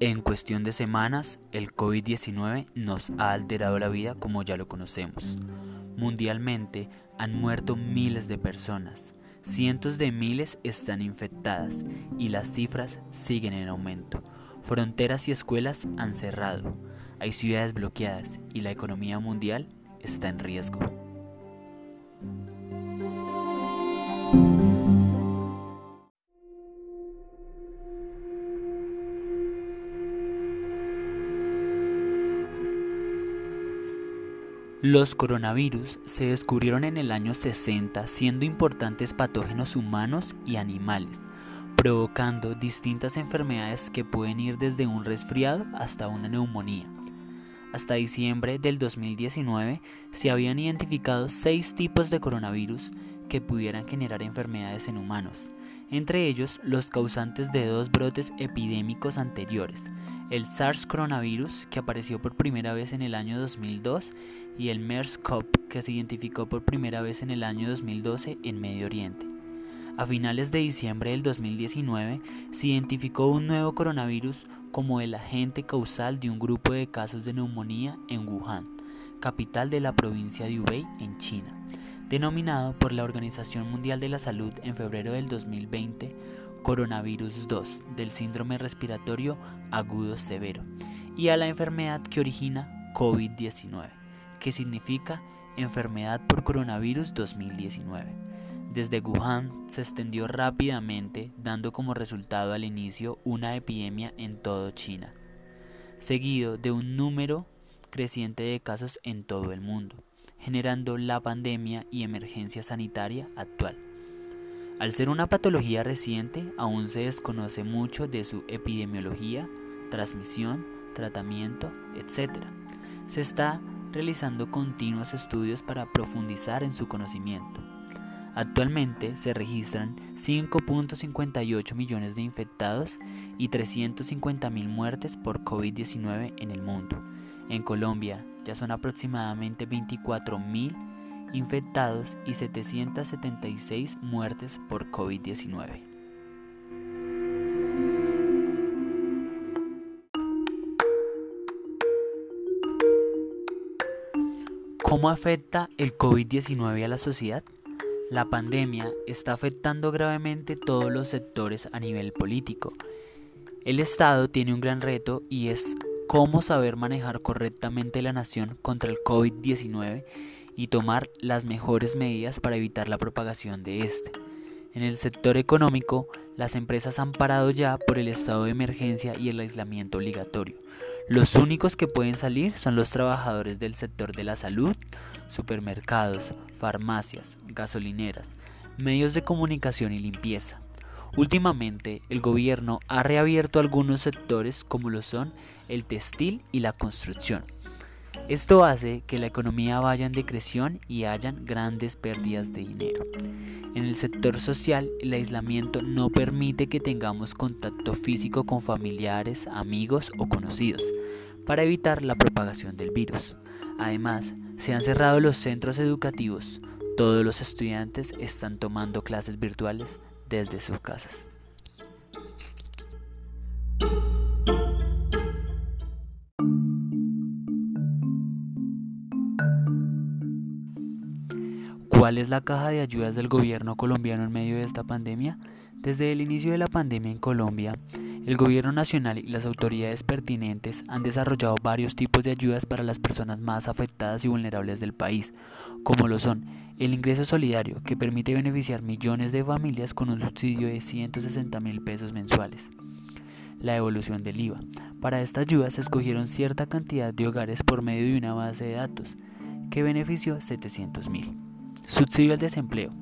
En cuestión de semanas, el COVID-19 nos ha alterado la vida como ya lo conocemos. Mundialmente han muerto miles de personas, cientos de miles están infectadas y las cifras siguen en aumento. Fronteras y escuelas han cerrado, hay ciudades bloqueadas y la economía mundial está en riesgo. Los coronavirus se descubrieron en el año 60 siendo importantes patógenos humanos y animales, provocando distintas enfermedades que pueden ir desde un resfriado hasta una neumonía. Hasta diciembre del 2019 se habían identificado seis tipos de coronavirus que pudieran generar enfermedades en humanos, entre ellos los causantes de dos brotes epidémicos anteriores, el SARS coronavirus que apareció por primera vez en el año 2002 y el MERS-CoV que se identificó por primera vez en el año 2012 en Medio Oriente. A finales de diciembre del 2019 se identificó un nuevo coronavirus como el agente causal de un grupo de casos de neumonía en Wuhan, capital de la provincia de Hubei en China, denominado por la Organización Mundial de la Salud en febrero del 2020 coronavirus 2 del síndrome respiratorio agudo severo y a la enfermedad que origina COVID-19 que significa enfermedad por coronavirus 2019. Desde Wuhan se extendió rápidamente, dando como resultado al inicio una epidemia en todo China, seguido de un número creciente de casos en todo el mundo, generando la pandemia y emergencia sanitaria actual. Al ser una patología reciente, aún se desconoce mucho de su epidemiología, transmisión, tratamiento, etc. Se está realizando continuos estudios para profundizar en su conocimiento. Actualmente se registran 5.58 millones de infectados y 350.000 muertes por COVID-19 en el mundo. En Colombia ya son aproximadamente 24.000 infectados y 776 muertes por COVID-19. ¿Cómo afecta el COVID-19 a la sociedad? La pandemia está afectando gravemente todos los sectores a nivel político. El Estado tiene un gran reto y es cómo saber manejar correctamente la nación contra el COVID-19 y tomar las mejores medidas para evitar la propagación de este. En el sector económico, las empresas han parado ya por el estado de emergencia y el aislamiento obligatorio. Los únicos que pueden salir son los trabajadores del sector de la salud, supermercados, farmacias, gasolineras, medios de comunicación y limpieza. Últimamente, el gobierno ha reabierto algunos sectores como lo son el textil y la construcción. Esto hace que la economía vaya en decreción y hayan grandes pérdidas de dinero. En el sector social, el aislamiento no permite que tengamos contacto físico con familiares, amigos o conocidos, para evitar la propagación del virus. Además, se han cerrado los centros educativos. Todos los estudiantes están tomando clases virtuales desde sus casas. ¿Cuál es la caja de ayudas del gobierno colombiano en medio de esta pandemia? Desde el inicio de la pandemia en Colombia, el gobierno nacional y las autoridades pertinentes han desarrollado varios tipos de ayudas para las personas más afectadas y vulnerables del país, como lo son el ingreso solidario, que permite beneficiar millones de familias con un subsidio de 160 mil pesos mensuales. La evolución del IVA. Para esta ayuda se escogieron cierta cantidad de hogares por medio de una base de datos, que benefició 700 mil. Subsidio al desempleo,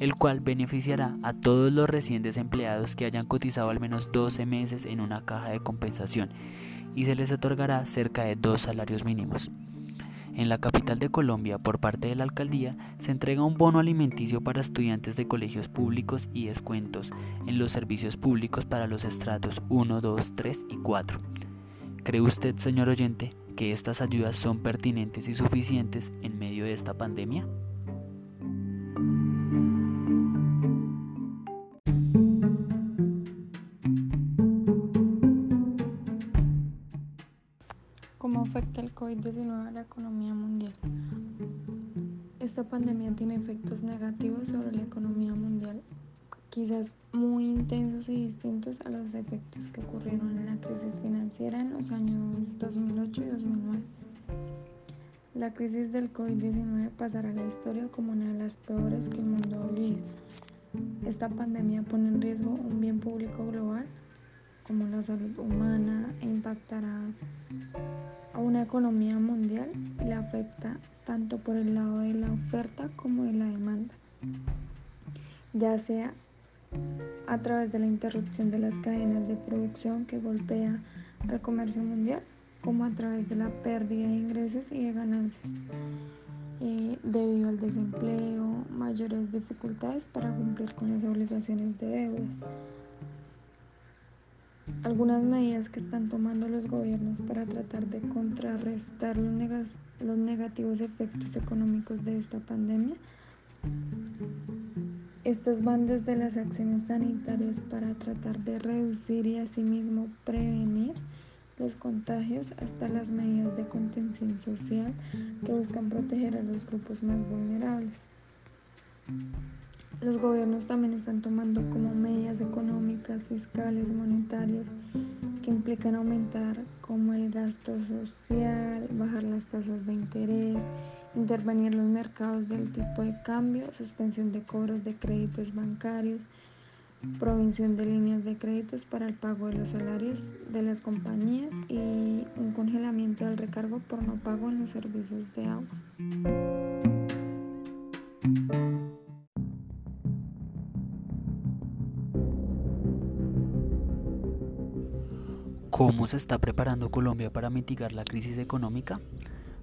el cual beneficiará a todos los recién desempleados que hayan cotizado al menos 12 meses en una caja de compensación y se les otorgará cerca de dos salarios mínimos. En la capital de Colombia, por parte de la alcaldía, se entrega un bono alimenticio para estudiantes de colegios públicos y descuentos en los servicios públicos para los estratos 1, 2, 3 y 4. ¿Cree usted, señor oyente, que estas ayudas son pertinentes y suficientes en medio de esta pandemia? COVID-19 a la economía mundial? Esta pandemia tiene efectos negativos sobre la economía mundial, quizás muy intensos y distintos a los efectos que ocurrieron en la crisis financiera en los años 2008 y 2009. La crisis del COVID-19 pasará a la historia como una de las peores que el mundo ha vivido. Esta pandemia pone en riesgo un bien público global como la salud humana e impactará una economía mundial la afecta tanto por el lado de la oferta como de la demanda, ya sea a través de la interrupción de las cadenas de producción que golpea al comercio mundial, como a través de la pérdida de ingresos y de ganancias, eh, debido al desempleo, mayores dificultades para cumplir con las obligaciones de deudas. Algunas medidas que están tomando los gobiernos para tratar de contrarrestar los, los negativos efectos económicos de esta pandemia. Estas van desde las acciones sanitarias para tratar de reducir y asimismo prevenir los contagios hasta las medidas de contención social que buscan proteger a los grupos más vulnerables. Los gobiernos también están tomando como medidas económicas, fiscales, monetarias que implican aumentar como el gasto social, bajar las tasas de interés, intervenir en los mercados del tipo de cambio, suspensión de cobros de créditos bancarios, provisión de líneas de créditos para el pago de los salarios de las compañías y un congelamiento del recargo por no pago en los servicios de agua. ¿Cómo se está preparando Colombia para mitigar la crisis económica?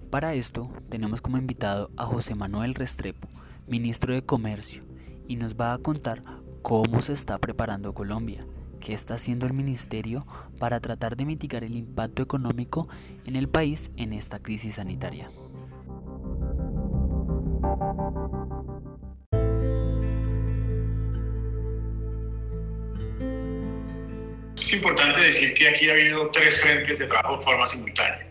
Para esto tenemos como invitado a José Manuel Restrepo, ministro de Comercio, y nos va a contar cómo se está preparando Colombia, qué está haciendo el ministerio para tratar de mitigar el impacto económico en el país en esta crisis sanitaria. Es importante decir que aquí ha habido tres frentes de trabajo de forma simultánea.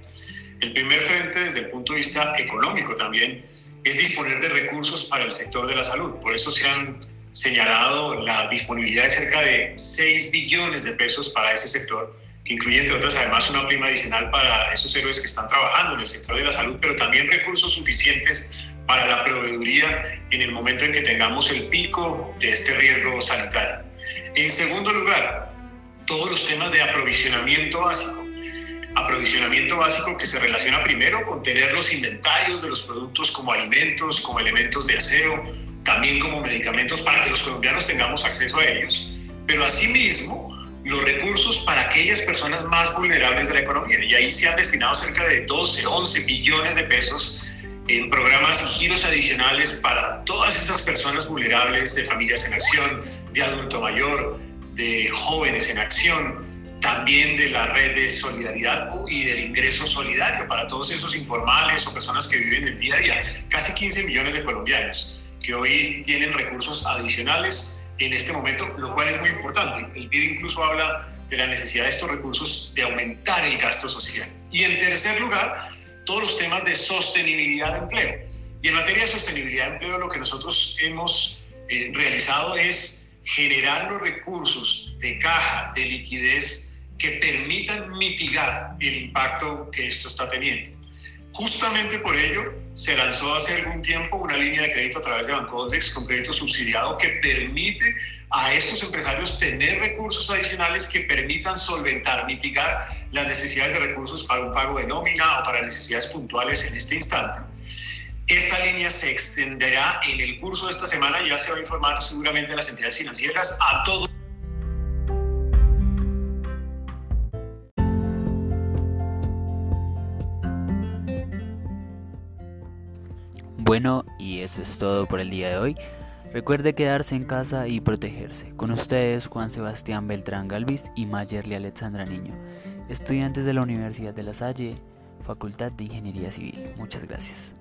El primer frente, desde el punto de vista económico también, es disponer de recursos para el sector de la salud. Por eso se han señalado la disponibilidad de cerca de 6 billones de pesos para ese sector, que incluye, entre otras, además una prima adicional para esos héroes que están trabajando en el sector de la salud, pero también recursos suficientes para la proveeduría en el momento en que tengamos el pico de este riesgo sanitario. En segundo lugar, todos los temas de aprovisionamiento básico. Aprovisionamiento básico que se relaciona primero con tener los inventarios de los productos como alimentos, como elementos de aseo, también como medicamentos para que los colombianos tengamos acceso a ellos, pero asimismo los recursos para aquellas personas más vulnerables de la economía. Y ahí se han destinado cerca de 12, 11 billones de pesos en programas y giros adicionales para todas esas personas vulnerables de familias en acción, de adulto mayor, de Jóvenes en Acción, también de la red de solidaridad y del ingreso solidario para todos esos informales o personas que viven el día a día. Casi 15 millones de colombianos que hoy tienen recursos adicionales en este momento, lo cual es muy importante. El PIB incluso habla de la necesidad de estos recursos de aumentar el gasto social. Y en tercer lugar, todos los temas de sostenibilidad de empleo. Y en materia de sostenibilidad de empleo, lo que nosotros hemos eh, realizado es generar los recursos de caja, de liquidez que permitan mitigar el impacto que esto está teniendo. Justamente por ello se lanzó hace algún tiempo una línea de crédito a través de Bancoldex con crédito subsidiado que permite a estos empresarios tener recursos adicionales que permitan solventar, mitigar las necesidades de recursos para un pago de nómina o para necesidades puntuales en este instante esta línea se extenderá en el curso de esta semana, ya se va a informar seguramente a las entidades financieras, a todos. Bueno, y eso es todo por el día de hoy. Recuerde quedarse en casa y protegerse. Con ustedes, Juan Sebastián Beltrán Galvis y Mayerly Alexandra Niño, estudiantes de la Universidad de La Salle, Facultad de Ingeniería Civil. Muchas gracias.